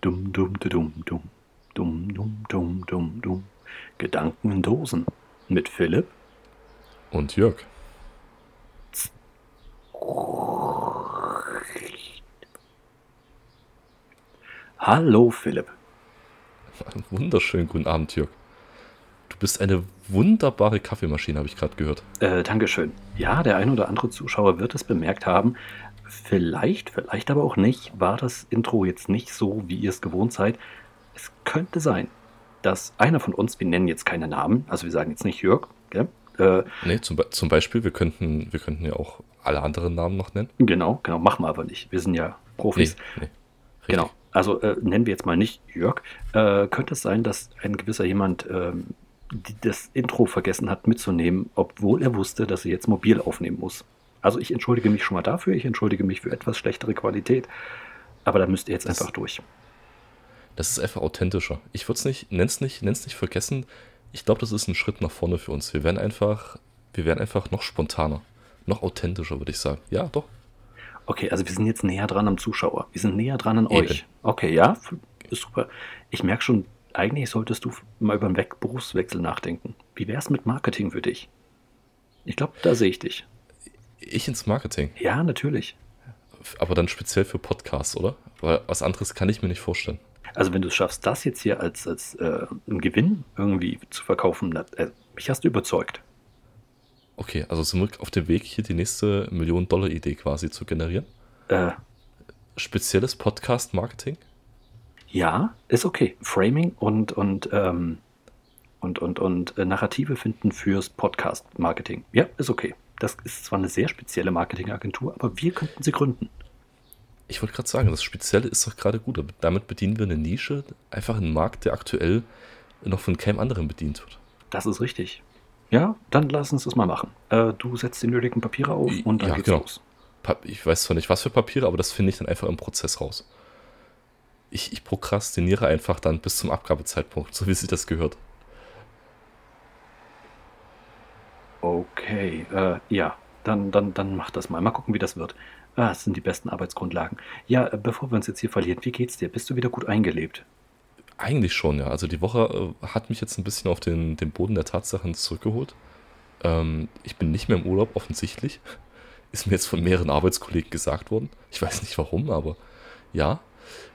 Dum, dum, du, dum, dum. Dum, dum, dum, dum, dum. Gedanken in Dosen. Mit Philipp. Und Jörg. Hallo Philipp. Einen wunderschönen guten Abend, Jörg. Du bist eine wunderbare Kaffeemaschine, habe ich gerade gehört. Äh, Dankeschön. Ja, der ein oder andere Zuschauer wird es bemerkt haben. Vielleicht, vielleicht aber auch nicht, war das Intro jetzt nicht so, wie ihr es gewohnt seid. Es könnte sein, dass einer von uns, wir nennen jetzt keine Namen, also wir sagen jetzt nicht Jörg, gell? Äh, nee, zum, zum, Beispiel, wir könnten, wir könnten ja auch alle anderen Namen noch nennen. Genau, genau, machen wir aber nicht. Wir sind ja Profis. Nee, nee, genau. Also äh, nennen wir jetzt mal nicht Jörg. Äh, könnte es sein, dass ein gewisser jemand ähm, das Intro vergessen hat mitzunehmen, obwohl er wusste, dass er jetzt mobil aufnehmen muss? Also ich entschuldige mich schon mal dafür, ich entschuldige mich für etwas schlechtere Qualität, aber da müsst ihr jetzt das, einfach durch. Das ist einfach authentischer. Ich würde es nicht, nenn's nicht, nenn's nicht vergessen. Ich glaube, das ist ein Schritt nach vorne für uns. Wir werden einfach, wir werden einfach noch spontaner, noch authentischer, würde ich sagen. Ja, doch. Okay, also wir sind jetzt näher dran am Zuschauer. Wir sind näher dran an Eben. euch. Okay, ja, ist super. Ich merke schon, eigentlich solltest du mal über einen Berufswechsel nachdenken. Wie wäre es mit Marketing für dich? Ich glaube, da sehe ich dich. Ich ins Marketing? Ja, natürlich. Aber dann speziell für Podcasts, oder? Weil was anderes kann ich mir nicht vorstellen. Also wenn du es schaffst, das jetzt hier als, als äh, Gewinn irgendwie zu verkaufen, äh, mich hast du überzeugt. Okay, also sind wir auf dem Weg, hier die nächste Million-Dollar-Idee quasi zu generieren? Äh, Spezielles Podcast-Marketing? Ja, ist okay. Framing und, und, ähm, und, und, und äh, Narrative finden fürs Podcast-Marketing. Ja, ist okay. Das ist zwar eine sehr spezielle Marketingagentur, aber wir könnten sie gründen. Ich wollte gerade sagen, das Spezielle ist doch gerade gut. Damit bedienen wir eine Nische, einfach einen Markt, der aktuell noch von keinem anderen bedient wird. Das ist richtig. Ja, dann lass uns das mal machen. Äh, du setzt die nötigen Papiere auf und dann ja, geht's genau. los. Ich weiß zwar nicht, was für Papiere, aber das finde ich dann einfach im Prozess raus. Ich, ich prokrastiniere einfach dann bis zum Abgabezeitpunkt, so wie sich das gehört. Okay, äh, ja, dann, dann, dann mach das mal. Mal gucken, wie das wird. Ah, das sind die besten Arbeitsgrundlagen. Ja, äh, bevor wir uns jetzt hier verlieren, wie geht's dir? Bist du wieder gut eingelebt? Eigentlich schon, ja. Also die Woche äh, hat mich jetzt ein bisschen auf den, den Boden der Tatsachen zurückgeholt. Ähm, ich bin nicht mehr im Urlaub, offensichtlich. Ist mir jetzt von mehreren Arbeitskollegen gesagt worden. Ich weiß nicht warum, aber ja.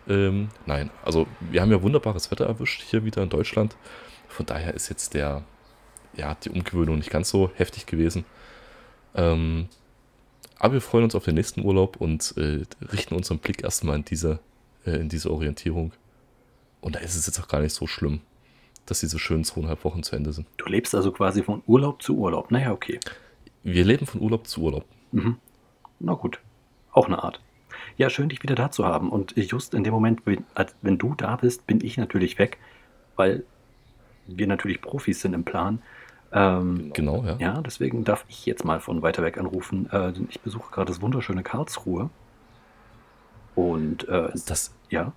Ähm, nein, also wir haben ja wunderbares Wetter erwischt hier wieder in Deutschland. Von daher ist jetzt der, ja, die Umgewöhnung nicht ganz so heftig gewesen. Ähm, aber wir freuen uns auf den nächsten Urlaub und äh, richten unseren Blick erstmal in diese, äh, in diese Orientierung. Und da ist es jetzt auch gar nicht so schlimm, dass diese schönen zweieinhalb Wochen zu Ende sind. Du lebst also quasi von Urlaub zu Urlaub. Naja, okay. Wir leben von Urlaub zu Urlaub. Mhm. Na gut. Auch eine Art. Ja, schön, dich wieder da zu haben. Und just in dem Moment, wenn du da bist, bin ich natürlich weg, weil wir natürlich Profis sind im Plan. Ähm, genau, ja. Ja, deswegen darf ich jetzt mal von weiter weg anrufen. Äh, ich besuche gerade das wunderschöne Karlsruhe. Und äh, das, ja.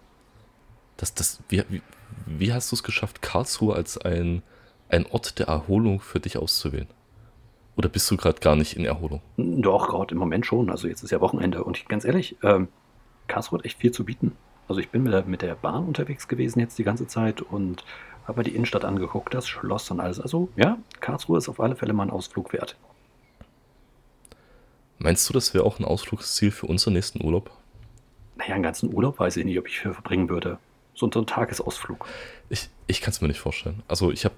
Das, das, wie, wie, wie hast du es geschafft, Karlsruhe als ein, ein Ort der Erholung für dich auszuwählen? Oder bist du gerade gar nicht in Erholung? Doch, gerade im Moment schon. Also jetzt ist ja Wochenende. Und ich, ganz ehrlich, ähm, Karlsruhe hat echt viel zu bieten. Also ich bin mit der, mit der Bahn unterwegs gewesen jetzt die ganze Zeit und habe mir die Innenstadt angeguckt, das Schloss und alles. Also ja, Karlsruhe ist auf alle Fälle mal ein Ausflug wert. Meinst du, das wäre auch ein Ausflugsziel für unseren nächsten Urlaub? Naja, einen ganzen Urlaub weiß ich nicht, ob ich für verbringen würde. So, so ein Tagesausflug. Ich, ich kann es mir nicht vorstellen. Also ich habe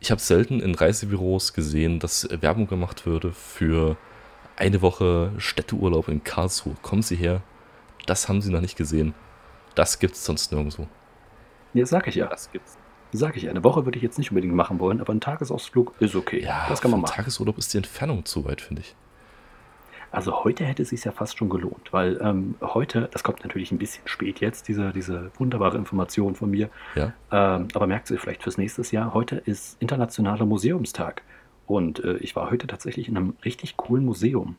ich hab selten in Reisebüros gesehen, dass Werbung gemacht würde für eine Woche Städteurlaub in Karlsruhe. Kommen Sie her. Das haben Sie noch nicht gesehen. Das gibt es sonst nirgendwo. Ja, sag ich ja. Das gibt's. Sag ich ja. Eine Woche würde ich jetzt nicht unbedingt machen wollen, aber ein Tagesausflug ist okay. Ja, das kann man machen. Tagesurlaub ist die Entfernung zu weit, finde ich. Also heute hätte es sich ja fast schon gelohnt, weil ähm, heute, das kommt natürlich ein bisschen spät jetzt, diese, diese wunderbare Information von mir. Ja. Ähm, aber merkt ihr vielleicht fürs nächste Jahr, heute ist Internationaler Museumstag. Und äh, ich war heute tatsächlich in einem richtig coolen Museum.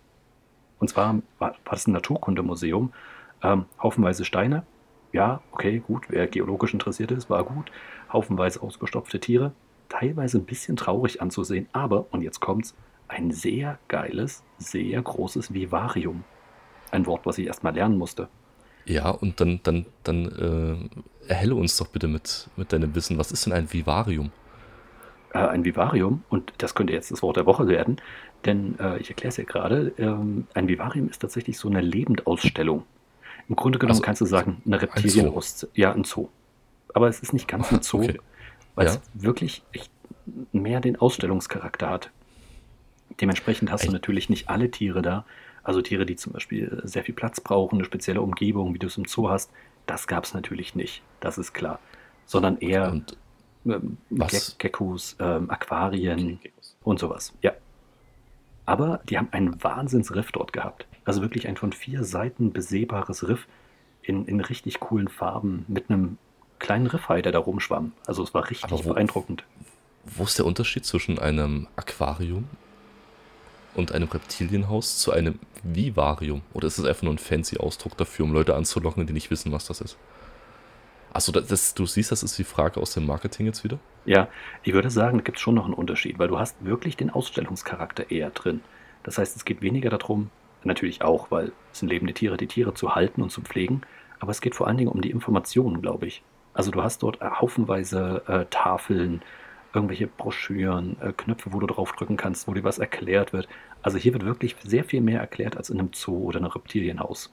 Und zwar war, war das ein Naturkundemuseum. Ähm, haufenweise Steine, ja, okay, gut, wer geologisch interessiert ist, war gut. Haufenweise ausgestopfte Tiere, teilweise ein bisschen traurig anzusehen, aber, und jetzt kommt's, ein sehr geiles, sehr großes Vivarium. Ein Wort, was ich erstmal lernen musste. Ja, und dann, dann, dann äh, erhelle uns doch bitte mit, mit deinem Wissen. Was ist denn ein Vivarium? Äh, ein Vivarium, und das könnte jetzt das Wort der Woche werden, denn äh, ich erkläre es ja gerade, ähm, ein Vivarium ist tatsächlich so eine Lebendausstellung. Im Grunde genommen also, kannst du sagen, eine Reptilienausstellung. Ja, ein Zoo. Aber es ist nicht ganz ein Zoo, okay. weil ja. es wirklich echt mehr den Ausstellungscharakter hat. Dementsprechend hast Echt? du natürlich nicht alle Tiere da. Also Tiere, die zum Beispiel sehr viel Platz brauchen, eine spezielle Umgebung, wie du es im Zoo hast, das gab es natürlich nicht. Das ist klar. Sondern eher und, ähm, Geckos, ähm, Aquarien okay, und sowas. Ja. Aber die haben einen Wahnsinnsriff dort gehabt. Also wirklich ein von vier Seiten besehbares Riff in, in richtig coolen Farben mit einem kleinen Riffhai, der da rumschwamm. Also es war richtig wo, beeindruckend. Wo ist der Unterschied zwischen einem Aquarium und einem Reptilienhaus zu einem Vivarium? Oder ist es einfach nur ein fancy Ausdruck dafür, um Leute anzulocken, die nicht wissen, was das ist? Achso, das, du siehst, das ist die Frage aus dem Marketing jetzt wieder? Ja, ich würde sagen, da gibt es schon noch einen Unterschied, weil du hast wirklich den Ausstellungscharakter eher drin. Das heißt, es geht weniger darum, natürlich auch, weil es sind lebende Tiere, die Tiere zu halten und zu pflegen, aber es geht vor allen Dingen um die Informationen, glaube ich. Also du hast dort haufenweise äh, Tafeln, irgendwelche Broschüren, äh, Knöpfe, wo du draufdrücken kannst, wo dir was erklärt wird. Also hier wird wirklich sehr viel mehr erklärt als in einem Zoo oder einem Reptilienhaus.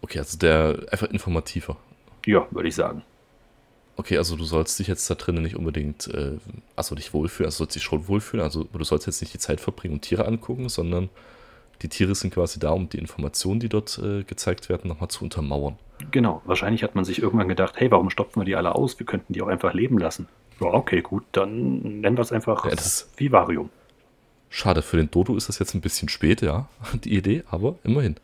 Okay, also der einfach informativer. Ja, würde ich sagen. Okay, also du sollst dich jetzt da drinnen nicht unbedingt, äh, also dich wohlfühlen, also sollst dich schon wohlfühlen, also du sollst jetzt nicht die Zeit verbringen und Tiere angucken, sondern die Tiere sind quasi da, um die Informationen, die dort äh, gezeigt werden, nochmal zu untermauern. Genau, wahrscheinlich hat man sich irgendwann gedacht, hey, warum stopfen wir die alle aus? Wir könnten die auch einfach leben lassen. Ja, okay, gut, dann nennen wir es einfach ja, Vivarium. Schade, für den Dodo ist das jetzt ein bisschen spät, ja, die Idee, aber immerhin.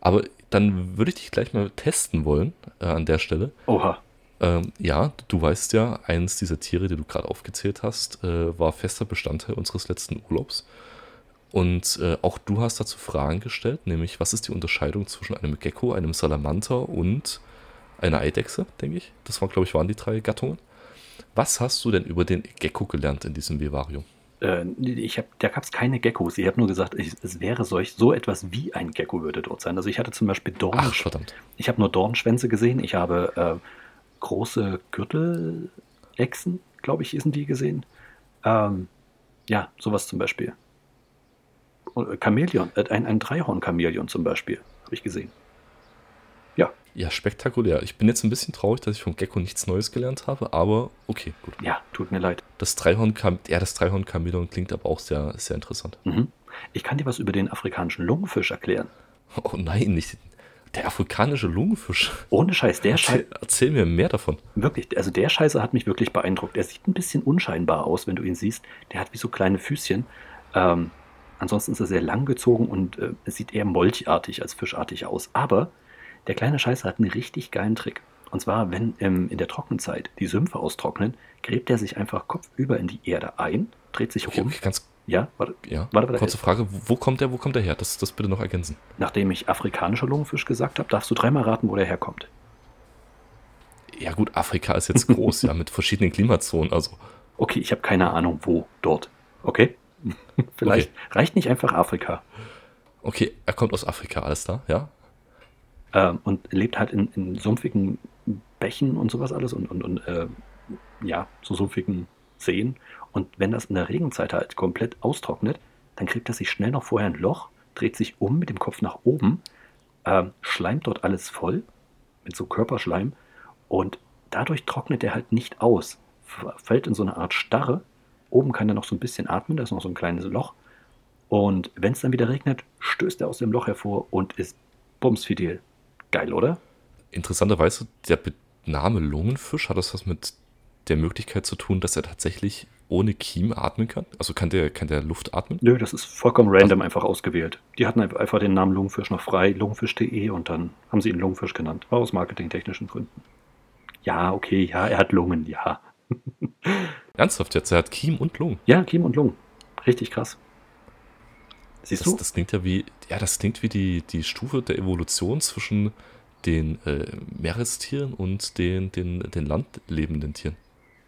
Aber dann würde ich dich gleich mal testen wollen äh, an der Stelle. Oha. Ähm, ja, du weißt ja, eins dieser Tiere, die du gerade aufgezählt hast, äh, war fester Bestandteil unseres letzten Urlaubs. Und äh, auch du hast dazu Fragen gestellt, nämlich was ist die Unterscheidung zwischen einem Gecko, einem Salamander und einer Eidechse, denke ich. Das waren, glaube ich, waren die drei Gattungen. Was hast du denn über den Gecko gelernt in diesem Vivarium? Äh, ich hab, da gab es keine Geckos. Ich habe nur gesagt, ich, es wäre solch, so etwas wie ein Gecko würde dort sein. Also ich hatte zum Beispiel Dorn. Ach, verdammt. Ich habe nur Dornschwänze gesehen. Ich habe äh, große Gürtelechsen, glaube ich, sind die gesehen. Ähm, ja, sowas zum Beispiel. Chamäleon, äh, ein, ein Dreihorn-Chamäleon zum Beispiel, habe ich gesehen. Ja. Ja, spektakulär. Ich bin jetzt ein bisschen traurig, dass ich vom Gecko nichts Neues gelernt habe, aber okay, gut. Ja, tut mir leid. Das Dreihorn, ja, das Dreihorn-Chamäleon klingt aber auch sehr, sehr interessant. Mhm. Ich kann dir was über den afrikanischen Lungenfisch erklären. Oh nein, nicht der afrikanische Lungenfisch. Ohne Scheiß, der Scheiß. Erzähl, erzähl, mir mehr davon. Wirklich, also der Scheiße hat mich wirklich beeindruckt. Er sieht ein bisschen unscheinbar aus, wenn du ihn siehst. Der hat wie so kleine Füßchen. Ähm, ansonsten ist er sehr lang gezogen und äh, sieht eher molchartig als fischartig aus. Aber der kleine Scheiße hat einen richtig geilen Trick. Und zwar, wenn ähm, in der Trockenzeit die Sümpfe austrocknen, gräbt er sich einfach kopfüber in die Erde ein, dreht sich rum. Ganz ja, warte, ja. Warte, warte, kurze Frage, wo kommt der, wo kommt der her? Das, das bitte noch ergänzen. Nachdem ich afrikanischer Lungenfisch gesagt habe, darfst du dreimal raten, wo der herkommt. Ja gut, Afrika ist jetzt groß, ja, mit verschiedenen Klimazonen, also. Okay, ich habe keine Ahnung, wo dort. Okay? Vielleicht okay. reicht nicht einfach Afrika. Okay, er kommt aus Afrika, alles da, ja? Ähm, und lebt halt in, in, sumpfigen Bächen und sowas alles und, und, und äh, ja, so sumpfigen Seen. Und wenn das in der Regenzeit halt komplett austrocknet, dann kriegt er sich schnell noch vorher ein Loch, dreht sich um mit dem Kopf nach oben, äh, schleimt dort alles voll mit so Körperschleim und dadurch trocknet er halt nicht aus, fällt in so eine Art Starre. Oben kann er noch so ein bisschen atmen, da ist noch so ein kleines Loch. Und wenn es dann wieder regnet, stößt er aus dem Loch hervor und ist bumsfidel. Geil, oder? Interessanterweise, der Name Lungenfisch, hat das was mit der Möglichkeit zu tun, dass er tatsächlich ohne Kiem atmen kann? Also kann der, kann der Luft atmen? Nö, das ist vollkommen random Was? einfach ausgewählt. Die hatten einfach den Namen Lungenfisch noch frei, lungenfisch.de und dann haben sie ihn Lungenfisch genannt. War aus marketingtechnischen Gründen. Ja, okay, ja, er hat Lungen, ja. Ernsthaft jetzt? Er hat Kiem und Lungen? Ja, Kiem und Lungen. Richtig krass. Siehst das, du? Das klingt ja wie, ja, das klingt wie die, die Stufe der Evolution zwischen den äh, Meerestieren und den, den, den landlebenden Tieren.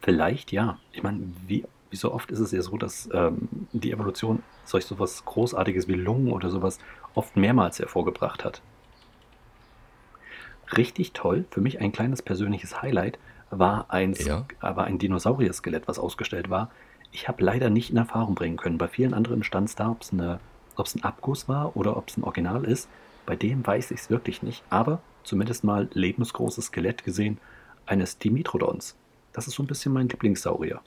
Vielleicht ja. Ich meine, wie, wie so oft ist es ja so, dass ähm, die Evolution solch sowas Großartiges wie Lungen oder sowas oft mehrmals hervorgebracht hat. richtig toll, für mich ein kleines persönliches Highlight, war ein, Ja. war ein Dinosaurier-Skelett, was ausgestellt war. Ich habe leider nicht in Erfahrung bringen können. Bei vielen anderen stand es da, ob es ein Abguss war oder ob es ein Original ist. Bei dem weiß ich es wirklich nicht. Aber zumindest mal lebensgroßes Skelett gesehen eines Dimetrodons. Das ist so ein bisschen mein Lieblingssaurier.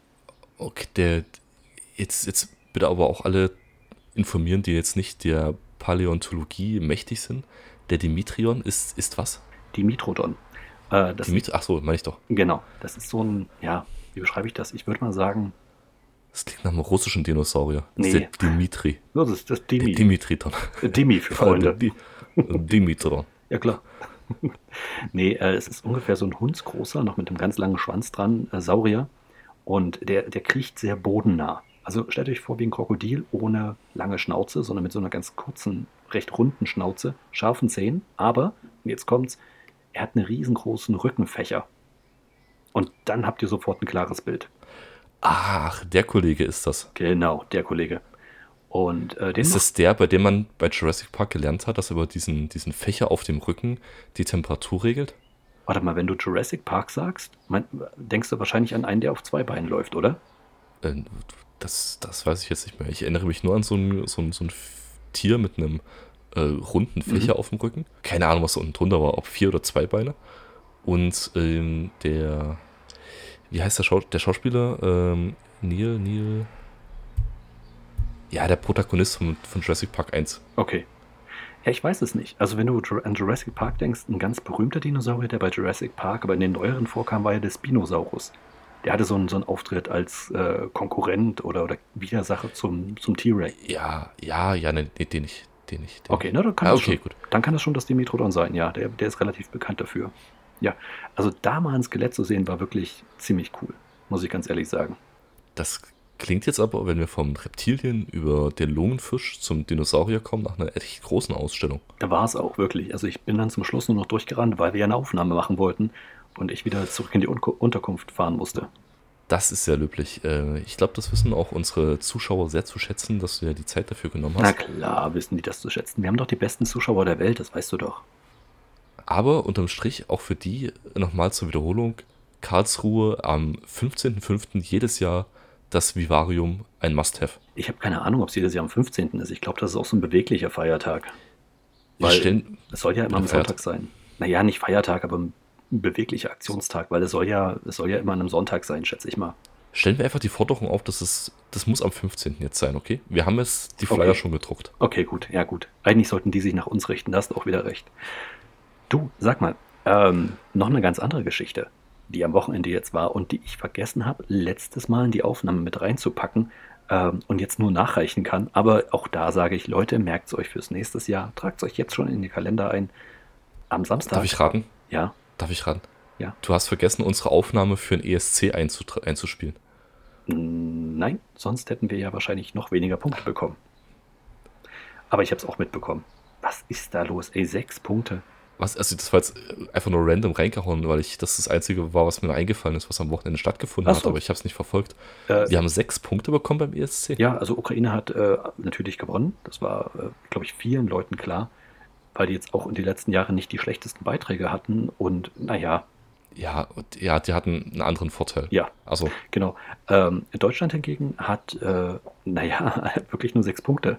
Okay, der, jetzt, jetzt bitte aber auch alle informieren, die jetzt nicht der Paläontologie mächtig sind. Der Dimitrion ist, ist was? Dimetrodon. Äh, das, Ach so, meine ich doch. genau, das ist so ein, ja, wie beschreibe ich das? Ich würde mal sagen, Das klingt nach einem russischen Dinosaurier. Das ist Nee. der Dimitri. das ist das Dimi. Dimitriton. Dimi für Freunde. Di- Dimitron. Ja, klar. nee, äh, es ist ungefähr so ein hundsgroßer, noch mit einem ganz langen Schwanz dran, äh, Saurier. Und der, der kriecht sehr bodennah. Also stellt euch vor wie ein Krokodil ohne lange Schnauze, sondern mit so einer ganz kurzen, recht runden Schnauze, scharfen Zähnen. Aber, jetzt kommt's, er hat einen riesengroßen Rückenfächer. Und dann habt ihr sofort ein klares Bild. Ach, der Kollege ist das. Genau, der Kollege. Und äh, Ist das der, bei dem man bei Jurassic Park gelernt hat, dass über diesen, diesen Fächer auf dem Rücken die Temperatur regelt? warte mal, wenn du Jurassic Park sagst, mein, denkst du wahrscheinlich an einen, der auf zwei Beinen läuft, oder? Äh, Das, das weiß ich jetzt nicht mehr. Ich erinnere mich nur an so ein, so ein, so ein Tier mit einem äh, runden Fächer auf dem Rücken. Keine Ahnung, was da unten drunter war, ob vier oder zwei Beine. Und ähm, der, wie heißt der, Schau der Schauspieler? Ähm, Neil, Neil. Ja, der Protagonist von, von Jurassic Park 1. Okay. Ja, ich weiß es nicht. Also wenn du an Jurassic Park denkst, ein ganz berühmter Dinosaurier, der bei Jurassic Park, aber in den neueren vorkam, war ja der Spinosaurus. Der hatte so einen, so einen Auftritt als äh, Konkurrent oder, oder Widersacher zum, zum T-Rex. Ja, ja, ja, ne, nee, den nicht. Den nicht. Den Okay, na, dann kann, Ah, das okay, schon, gut. dann kann das schon das Dimetrodon sein. Ja, der, der ist relativ bekannt dafür. Ja, also da mal ein Skelett zu sehen, war wirklich ziemlich cool, muss ich ganz ehrlich sagen. Das klingt jetzt aber, wenn wir vom Reptilien über den Lungenfisch zum Dinosaurier kommen, nach einer echt großen Ausstellung. Da war es auch wirklich. Also ich bin dann zum Schluss nur noch durchgerannt, weil wir ja eine Aufnahme machen wollten und ich wieder zurück in die Un Unterkunft fahren musste. Das ist sehr löblich. Äh, Ich glaube, das wissen auch unsere Zuschauer sehr zu schätzen, dass du ja die Zeit dafür genommen Na hast. klar, wissen die das zu schätzen. Wir haben doch die besten Zuschauer der Welt, das weißt du doch. Aber unterm Strich auch für die nochmal zur Wiederholung: Karlsruhe am 15.05. jedes Jahr das Vivarium ein Must-Have. Ich habe keine Ahnung, ob es jedes Jahr am 15. ist. Ich glaube, das ist auch so ein beweglicher Feiertag. Weil es soll ja immer am Ein Feiertag. Sonntag sein. Naja, nicht Feiertag, aber beweglicher Aktionstag, weil es soll ja, es soll ja immer an einem Sonntag sein, schätze ich mal. stellen wir einfach die Forderung auf, dass es, das muss am 15. jetzt sein, okay? Wir haben es, die Flyer Okay. schon gedruckt. Okay, gut, ja gut. Eigentlich sollten die sich nach uns richten, da hast du auch wieder recht. Du, sag mal, ähm, noch eine ganz andere Geschichte, die am Wochenende jetzt war und die ich vergessen habe, letztes Mal in die Aufnahme mit reinzupacken ähm, und jetzt nur nachreichen kann. Aber auch da sage ich, Leute, merkt es euch fürs nächste Jahr, tragt es euch jetzt schon in die Kalender ein. Am Samstag. Darf ich raten? Ja, Darf ich raten? Ja. Du hast vergessen, unsere Aufnahme für ein ESC einzuspielen. Nein, sonst hätten wir ja wahrscheinlich noch weniger Punkte bekommen. Aber ich habe es auch mitbekommen. Was ist da los? Ey, sechs Punkte. Was, also das war jetzt einfach nur random reingehauen, weil ich das das Einzige war, was mir eingefallen ist, was am Wochenende stattgefunden Ach hat, so. aber ich habe es nicht verfolgt. Äh, Wir haben sechs Punkte bekommen beim ESC. Ja, also Ukraine hat äh, natürlich gewonnen. Das war, äh, glaube ich, vielen Leuten klar, weil die jetzt auch in den letzten Jahren nicht die schlechtesten Beiträge hatten. Und naja, Ja, ja, die hatten einen anderen Vorteil. ja, Also, genau. Ähm, Deutschland hingegen hat, äh, naja, wirklich nur sechs Punkte.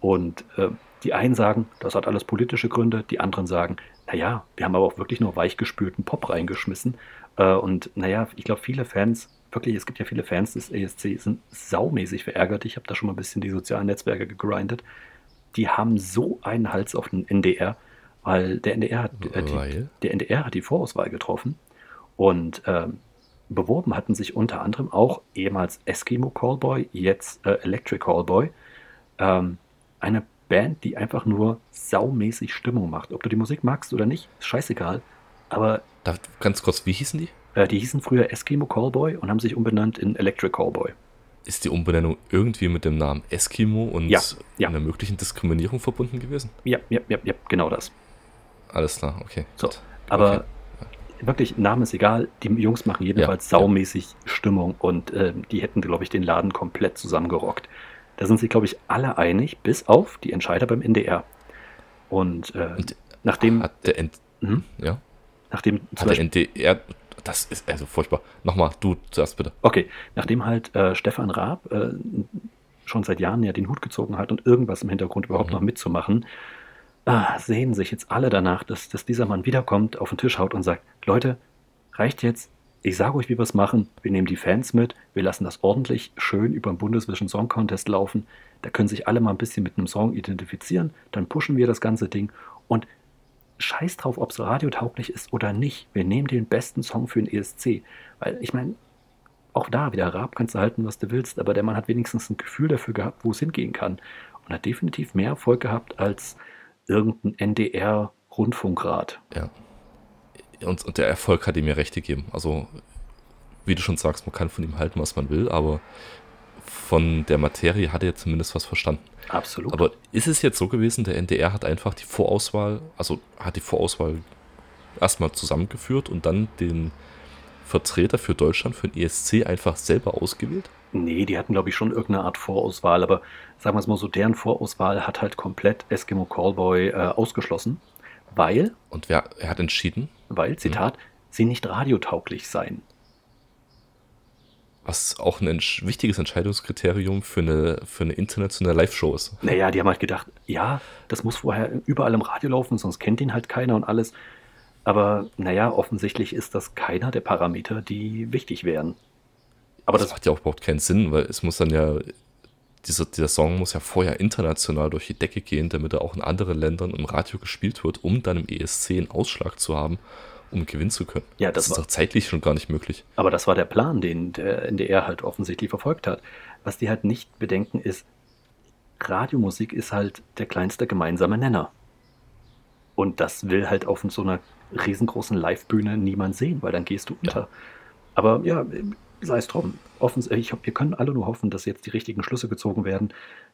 Und äh, die einen sagen, das hat alles politische Gründe, die anderen sagen, naja, wir haben aber auch wirklich nur weichgespülten Pop reingeschmissen. Äh, und naja, ich glaube, viele Fans, wirklich, es gibt ja viele Fans des ESC, sind saumäßig verärgert. Ich habe da schon mal ein bisschen die sozialen Netzwerke gegrindet. Die haben so einen Hals auf den NDR, weil der NDR hat, äh, die, der NDR hat die Vorauswahl getroffen und ähm, beworben hatten sich unter anderem auch ehemals Eskimo Callboy, jetzt äh, Electric Callboy, ähm, eine Band, die einfach nur saumäßig Stimmung macht. Ob du die Musik magst oder nicht, ist scheißegal. Aber da, ganz kurz, wie hießen die? äh, die hießen früher Eskimo Callboy und haben sich umbenannt in Electric Callboy. Ist die Umbenennung irgendwie mit dem Namen Eskimo und Ja, ja. einer möglichen Diskriminierung verbunden gewesen? Ja, ja, ja, ja, genau das. Alles klar, okay. So, gut. aber Okay. wirklich, Name ist egal. Die Jungs machen jedenfalls Ja, ja. saumäßig Stimmung und ähm, die hätten, glaube ich, den Laden komplett zusammengerockt. Da sind sich, glaube ich, alle einig, bis auf die Entscheider beim NDR. Und, äh, Und nachdem, Hat der Ent Mhm. ja? nachdem Hat der NDR, das ist also furchtbar. Nochmal, du zuerst bitte. Okay, nachdem halt äh, Stefan Raab äh, schon seit Jahren ja den Hut gezogen hat und irgendwas im Hintergrund überhaupt mhm. noch mitzumachen, ah, sehen sich jetzt alle danach, dass, dass dieser Mann wiederkommt, auf den Tisch haut und sagt, Leute, reicht jetzt, ich sage euch, wie wir es machen, wir nehmen die Fans mit, wir lassen das ordentlich schön über den Bundesvision Song Contest laufen, da können sich alle mal ein bisschen mit einem Song identifizieren, dann pushen wir das ganze Ding und scheiß drauf, ob es radiotauglich ist oder nicht, wir nehmen den besten Song für den ESC, weil ich meine, auch da wieder Raab kannst du halten, was du willst, aber der Mann hat wenigstens ein Gefühl dafür gehabt, wo es hingehen kann und hat definitiv mehr Erfolg gehabt als irgendein NDR-Rundfunkrat. Ja. Und, und der Erfolg hat ihm ja recht gegeben. Also, wie du schon sagst, man kann von ihm halten, was man will, aber von der Materie hat er zumindest was verstanden. Absolut. Aber ist es jetzt so gewesen, der NDR hat einfach die Vorauswahl, also hat die Vorauswahl erstmal zusammengeführt und dann den Vertreter für Deutschland, für den ESC einfach selber ausgewählt? Nee, die hatten, glaube ich, schon irgendeine Art Vorauswahl, aber sagen wir es mal so, deren Vorauswahl hat halt komplett Eskimo Callboy äh, ausgeschlossen, weil. Und wer er hat entschieden? Weil, Zitat, hm. sie nicht radiotauglich seien. Was auch ein wichtiges Entscheidungskriterium für eine, für eine internationale Live-Show ist. Naja, die haben halt gedacht, ja, das muss vorher überall im Radio laufen, sonst kennt ihn halt keiner und alles. Aber naja, offensichtlich ist das keiner der Parameter, die wichtig wären. Aber das, das macht ja auch überhaupt keinen Sinn, weil es muss dann ja, dieser, dieser Song muss ja vorher international durch die Decke gehen, damit er auch in anderen Ländern im Radio gespielt wird, um dann im ESC einen Ausschlag zu haben, um gewinnen zu können. Ja, das, das ist doch zeitlich schon gar nicht möglich. Aber das war der Plan, den der NDR halt offensichtlich verfolgt hat. Was die halt nicht bedenken ist, Radiomusik ist halt der kleinste gemeinsame Nenner. Und das will halt auf so einer riesengroßen Live-Bühne niemand sehen, weil dann gehst du unter. Ja. Aber ja, sei es drum. Ich, wir können alle nur hoffen, dass jetzt die richtigen Schlüsse gezogen werden,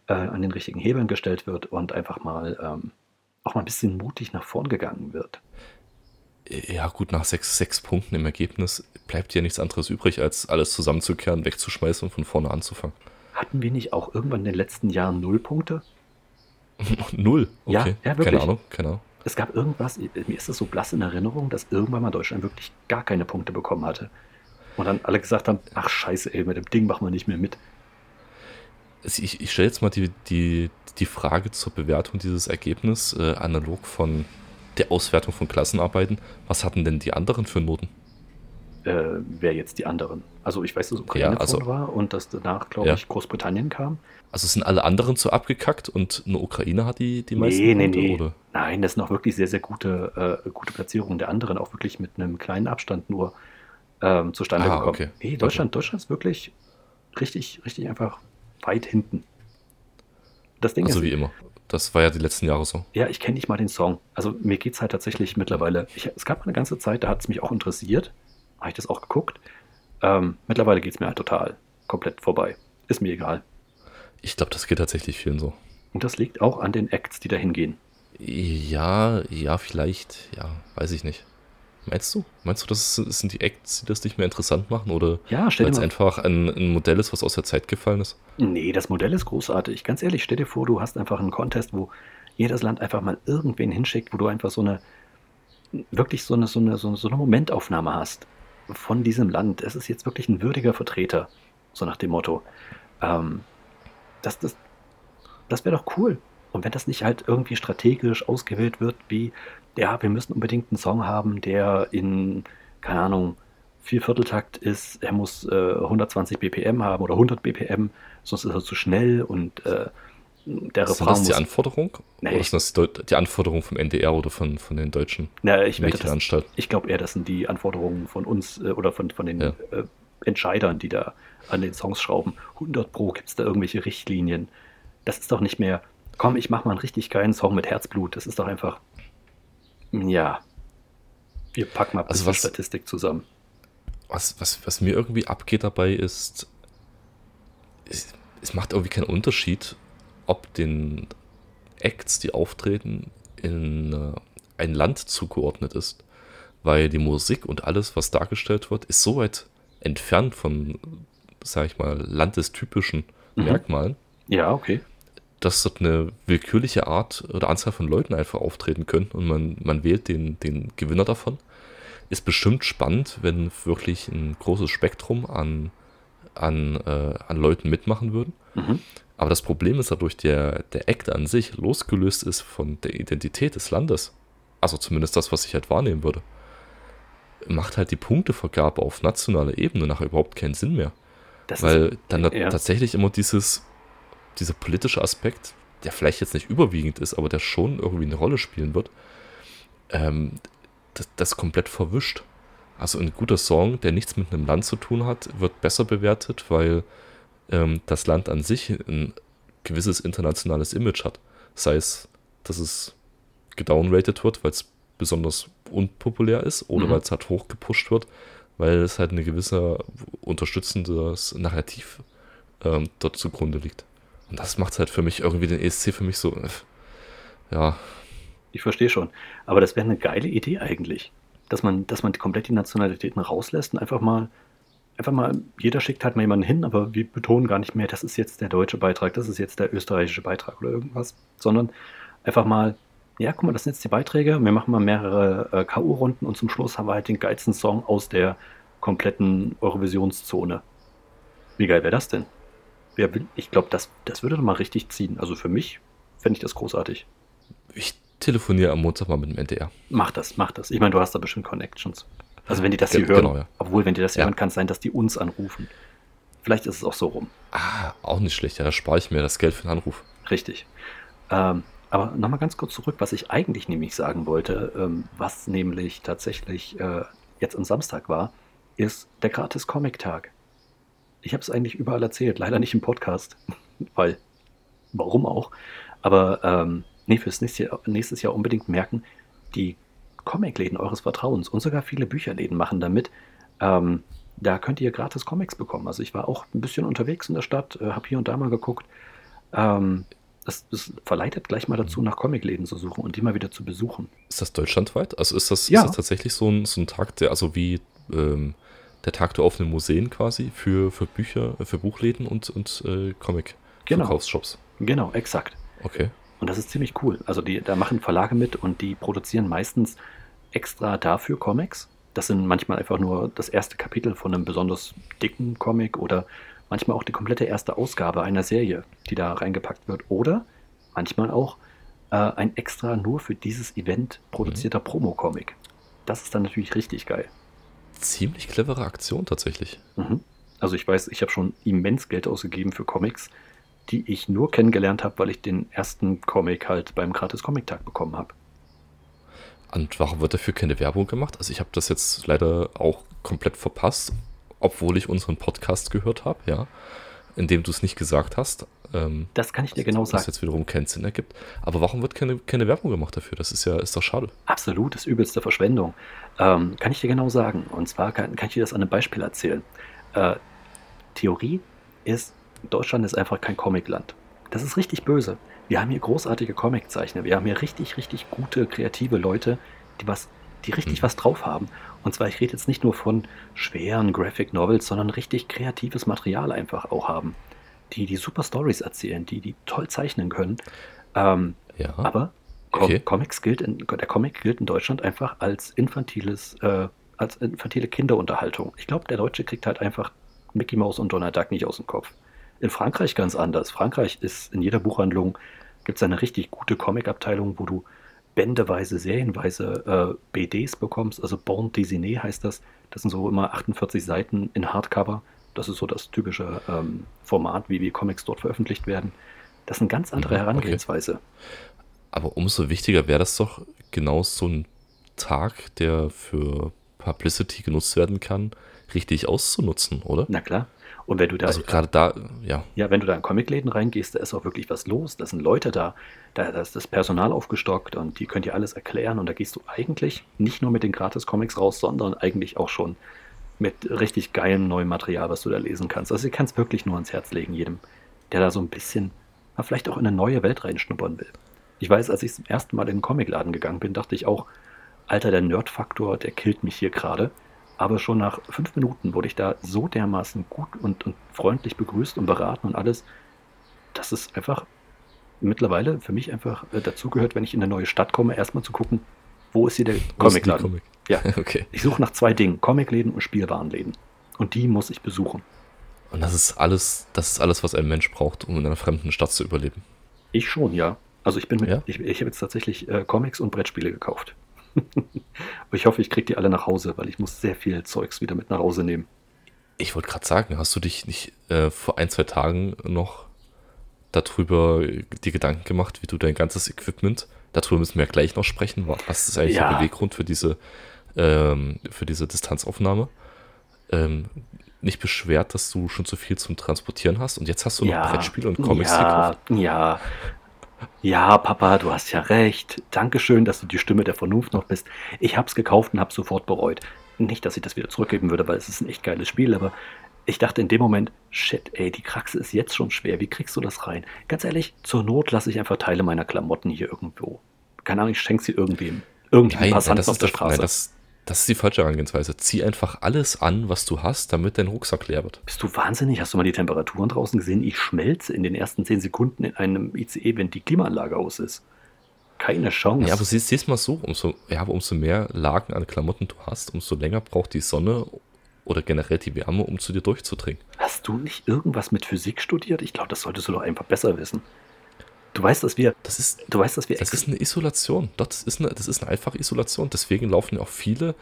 äh, an den richtigen Hebeln gestellt wird und einfach mal ähm, auch mal ein bisschen mutig nach vorn gegangen wird. Ja, gut, nach sechs, sechs Punkten im Ergebnis bleibt ja nichts anderes übrig, als alles zusammenzukehren, wegzuschmeißen und von vorne anzufangen. Hatten wir nicht auch irgendwann in den letzten Jahren null Punkte? null? Okay. Ja, ja, wirklich. Keine Ahnung, keine Ahnung es gab irgendwas, mir ist das so blass in Erinnerung, dass irgendwann mal Deutschland wirklich gar keine Punkte bekommen hatte. Und dann alle gesagt haben, ach scheiße, ey, mit dem Ding machen wir nicht mehr mit. Ich, ich stelle jetzt mal die, die, die Frage zur Bewertung dieses Ergebnisses äh, analog von der Auswertung von Klassenarbeiten. Was hatten denn die anderen für Noten? Äh, wer jetzt die anderen? Also ich weiß, dass Ukraine ja, also, war und dass danach, glaube ja. ich, Großbritannien kam. Also sind alle anderen so abgekackt und nur Ukraine hat die, die meisten nee, nee, nee. Oder? Nein, das sind auch wirklich sehr, sehr gute, äh, gute Platzierungen der anderen, auch wirklich mit einem kleinen Abstand nur ähm, zustande ah, gekommen. Okay. Nee, Deutschland, okay. Deutschland ist wirklich richtig, richtig einfach weit hinten. Das Ding also ist, wie immer. Das war ja die letzten Jahre so. Ja, ich kenne nicht mal den Song. Also mir geht es halt tatsächlich mittlerweile. Ich, es gab eine ganze Zeit, da hat es mich auch interessiert. Habe ich das auch geguckt. Ähm, mittlerweile geht es mir halt total komplett vorbei. Ist mir egal. Ich glaube, das geht tatsächlich vielen so. Und das liegt auch an den Acts, die da hingehen. Ja, ja, vielleicht. Ja, weiß ich nicht. Meinst du? Meinst du, das sind die Acts, die das nicht mehr interessant machen? Oder ja, weil es einfach ein, ein, Modell ist, was aus der Zeit gefallen ist? Nee, das Modell ist großartig. Ganz ehrlich, stell dir vor, du hast einfach einen Contest, wo jedes Land einfach mal irgendwen hinschickt, wo du einfach so eine, wirklich so eine, so eine, so eine Momentaufnahme hast von diesem Land. Es ist jetzt wirklich ein würdiger Vertreter, so nach dem Motto. Ähm, das, das, das wäre doch cool. Und wenn das nicht halt irgendwie strategisch ausgewählt wird, wie, ja, wir müssen unbedingt einen Song haben, der in, keine Ahnung, Viervierteltakt ist, er muss äh, 120 BPM haben oder 100 BPM, sonst ist er zu schnell und äh, der ist Refrain das die Anforderung? Nee, oder ist das die Anforderung vom NDR oder von, von den deutschen na, ich Medienanstalten? Ich glaube eher, das sind die Anforderungen von uns äh, oder von, von den ja. äh, Entscheidern, die da an den Songs schrauben. 100 Pro gibt es da irgendwelche Richtlinien. Das ist doch nicht mehr, komm, ich mach mal einen richtig geilen Song mit Herzblut. Das ist doch einfach, ja, wir packen mal also was, Statistik zusammen. Was, was, was mir irgendwie abgeht dabei ist, es, es macht irgendwie keinen Unterschied, ob den Acts, die auftreten, in äh, ein Land zugeordnet ist. Weil die Musik und alles, was dargestellt wird, ist so weit entfernt von, sag ich mal, landestypischen mhm. Merkmalen. Ja, okay. Dass dort eine willkürliche Art oder Anzahl von Leuten einfach auftreten können und man, man wählt den, den Gewinner davon. ist bestimmt spannend, wenn wirklich ein großes Spektrum an, an, äh, an Leuten mitmachen würden. Mhm. Aber das Problem ist dadurch, der, der Act an sich losgelöst ist von der Identität des Landes. Also zumindest das, was ich halt wahrnehmen würde. Macht halt die Punktevergabe auf nationaler Ebene nachher überhaupt keinen Sinn mehr. Das Weil ist, dann ja. tatsächlich immer dieses, dieser politische Aspekt, der vielleicht jetzt nicht überwiegend ist, aber der schon irgendwie eine Rolle spielen wird, ähm, das, das komplett verwischt. Also ein guter Song, der nichts mit einem Land zu tun hat, wird besser bewertet, weil ähm, das Land an sich ein gewisses internationales Image hat. Sei es, dass es gedownrated wird, weil es besonders unpopulär ist oder mhm. weil es halt hochgepusht wird, weil es halt ein gewisser unterstützendes Narrativ ähm, dort zugrunde liegt. Und das macht halt für mich irgendwie den ESC für mich so, äh, ja. Ich verstehe schon. Aber das wäre eine geile Idee eigentlich. Dass man, dass man komplett die Nationalitäten rauslässt und einfach mal einfach mal, jeder schickt halt mal jemanden hin, aber wir betonen gar nicht mehr, das ist jetzt der deutsche Beitrag, das ist jetzt der österreichische Beitrag oder irgendwas, sondern einfach mal, ja, guck mal, das sind jetzt die Beiträge, wir machen mal mehrere äh, K.O.-Runden und zum Schluss haben wir halt den geilsten Song aus der kompletten Eurovisionszone. Wie geil wäre das denn? Wer will, ich glaube, das, das würde doch mal richtig ziehen. Also für mich fände ich das großartig. Ich telefoniere am Montag mal mit dem NDR. Mach das, mach das. Ich meine, du hast da bestimmt Connections. Also wenn die das hier hören, genau, ja. obwohl wenn die das hier ja. hören, kann es sein, dass die uns anrufen. Vielleicht ist es auch so rum. Ah, auch nicht schlecht. Ja, da spare ich mir das Geld für den Anruf. Richtig. Ähm, aber nochmal ganz kurz zurück, was ich eigentlich nämlich sagen wollte, ähm, was nämlich tatsächlich äh, jetzt am Samstag war, ist der gratis Comic-Tag. Ich habe es eigentlich überall erzählt, leider nicht im Podcast, weil, warum auch. Aber ähm, nee, fürs nächste Jahr, nächstes Jahr unbedingt merken, die Comicläden eures Vertrauens und sogar viele Bücherläden machen damit. Ähm, da könnt ihr gratis Comics bekommen. Also ich war auch ein bisschen unterwegs in der Stadt, äh, habe hier und da mal geguckt. Ähm, das, das, verleitet gleich mal dazu, nach Comicläden zu suchen und die mal wieder zu besuchen. Ist das deutschlandweit? Also ist das, ja. ist das tatsächlich so ein, so ein Tag, der, also wie ähm, der Tag der offenen Museen quasi für, für Bücher, für Buchläden und, und äh, Comic-Verkaufsshops? Genau. genau, exakt. Okay. Und das ist ziemlich cool. Also die, da machen Verlage mit und die produzieren meistens extra dafür Comics. Das sind manchmal einfach nur das erste Kapitel von einem besonders dicken Comic oder manchmal auch die komplette erste Ausgabe einer Serie, die da reingepackt wird. Oder manchmal auch äh, ein extra nur für dieses Event produzierter mhm. Promo-Comic. Das ist dann natürlich richtig geil. Ziemlich clevere Aktion tatsächlich. Mhm. Also ich weiß, ich habe schon immens Geld ausgegeben für Comics, die ich nur kennengelernt habe, weil ich den ersten Comic halt beim Gratis Comic Tag bekommen habe. Und warum wird dafür keine Werbung gemacht? Also ich habe das jetzt leider auch komplett verpasst, obwohl ich unseren Podcast gehört habe, ja, in dem du es nicht gesagt hast. Ähm, das kann ich dir genau sagen. Was jetzt wiederum keinen Sinn ergibt. Aber warum wird keine, keine Werbung gemacht dafür? Das ist ja, ist doch schade. Absolut, das übelste Verschwendung. Ähm, kann ich dir genau sagen. Und zwar kann, kann ich dir das an einem Beispiel erzählen. Äh, Theorie ist, Deutschland ist einfach kein Comicland. Das ist richtig böse. Wir haben hier großartige Comiczeichner. Wir haben hier richtig, richtig gute, kreative Leute, die was, die richtig mhm. was drauf haben. Und zwar, ich rede jetzt nicht nur von schweren Graphic Novels, sondern richtig kreatives Material einfach auch haben. Die, die super Stories erzählen, die, die toll zeichnen können. Ähm, ja. Aber okay. Comics gilt in, der Comic gilt in Deutschland einfach als infantiles, äh, als infantile Kinderunterhaltung. Ich glaube, der Deutsche kriegt halt einfach Mickey Mouse und Donald Duck nicht aus dem Kopf. In Frankreich ganz anders. Frankreich ist in jeder Buchhandlung gibt es eine richtig gute Comic-Abteilung, wo du bändeweise, serienweise äh, BDs bekommst. Also Born Dessiné heißt das. Das sind so immer 48 Seiten in Hardcover. Das ist so das typische ähm, Format, wie wir Comics dort veröffentlicht werden. Das ist eine ganz andere mhm, Herangehensweise. Okay. Aber umso wichtiger wäre das doch genau so ein Tag, der für Publicity genutzt werden kann, richtig auszunutzen, oder? Na klar. Und wenn du da. Also gerade da, ja. Ja, wenn du da in Comicläden reingehst, da ist auch wirklich was los. Da sind Leute da, da ist das Personal aufgestockt und die könnt dir alles erklären. Und da gehst du eigentlich nicht nur mit den Gratis-Comics raus, sondern eigentlich auch schon mit richtig geilem neuen Material, was du da lesen kannst. Also, ich kann es wirklich nur ans Herz legen, jedem, der da so ein bisschen, vielleicht auch in eine neue Welt reinschnuppern will. Ich weiß, als ich zum ersten Mal in den Comicladen gegangen bin, dachte ich auch, Alter, der Nerd-Faktor, der killt mich hier gerade. Aber schon nach fünf Minuten wurde ich da so dermaßen gut und, und freundlich begrüßt und beraten und alles, dass es einfach mittlerweile für mich einfach äh, dazugehört, wenn ich in eine neue Stadt komme, erstmal zu gucken, wo ist hier der Comicladen. Comic. Ja. okay. Ich suche nach zwei Dingen: Comicläden und Spielwarenläden. Und die muss ich besuchen. Und das ist alles, das ist alles, was ein Mensch braucht, um in einer fremden Stadt zu überleben. Ich schon, ja. Also ich bin mit, ja? ich, ich habe jetzt tatsächlich äh, Comics und Brettspiele gekauft. ich hoffe, ich kriege die alle nach Hause, weil ich muss sehr viel Zeugs wieder mit nach Hause nehmen. Ich wollte gerade sagen, hast du dich nicht äh, vor ein, zwei Tagen noch darüber die Gedanken gemacht, wie du dein ganzes Equipment, darüber müssen wir ja gleich noch sprechen, was ist eigentlich ja. der Beweggrund für diese, ähm, für diese Distanzaufnahme, ähm, nicht beschwert, dass du schon zu viel zum Transportieren hast und jetzt hast du noch ja, Brettspiele und Comics ja, gekauft. Ja, ja, Papa, du hast ja recht. Dankeschön, dass du die Stimme der Vernunft noch bist. Ich hab's gekauft und hab's sofort bereut. Nicht, dass ich das wieder zurückgeben würde, weil es ist ein echt geiles Spiel, aber ich dachte in dem Moment, shit, ey, die Kraxe ist jetzt schon schwer. Wie kriegst du das rein? Ganz ehrlich, zur Not lasse ich einfach Teile meiner Klamotten hier irgendwo. Keine Ahnung, ich schenke sie irgendwem. Irgendeinem Passanten auf der Straße. Nein, das, das ist die falsche Herangehensweise. Zieh einfach alles an, was du hast, damit dein Rucksack leer wird. Bist du wahnsinnig? Hast du mal die Temperaturen draußen gesehen? Ich schmelze in den ersten zehn Sekunden in einem ICE, wenn die Klimaanlage aus ist. Keine Chance. Ja, aber siehst, siehst mal so, umso, ja, aber umso mehr Lagen an Klamotten du hast, umso länger braucht die Sonne oder generell die Wärme, um zu dir durchzudringen. Hast du nicht irgendwas mit Physik studiert? Ich glaube, das solltest du doch einfach besser wissen. Du weißt, dass wir. Das ist, du weißt, dass wir. Das ist eine Isolation. Das ist eine, das ist eine einfache Isolation. Deswegen laufen ja auch viele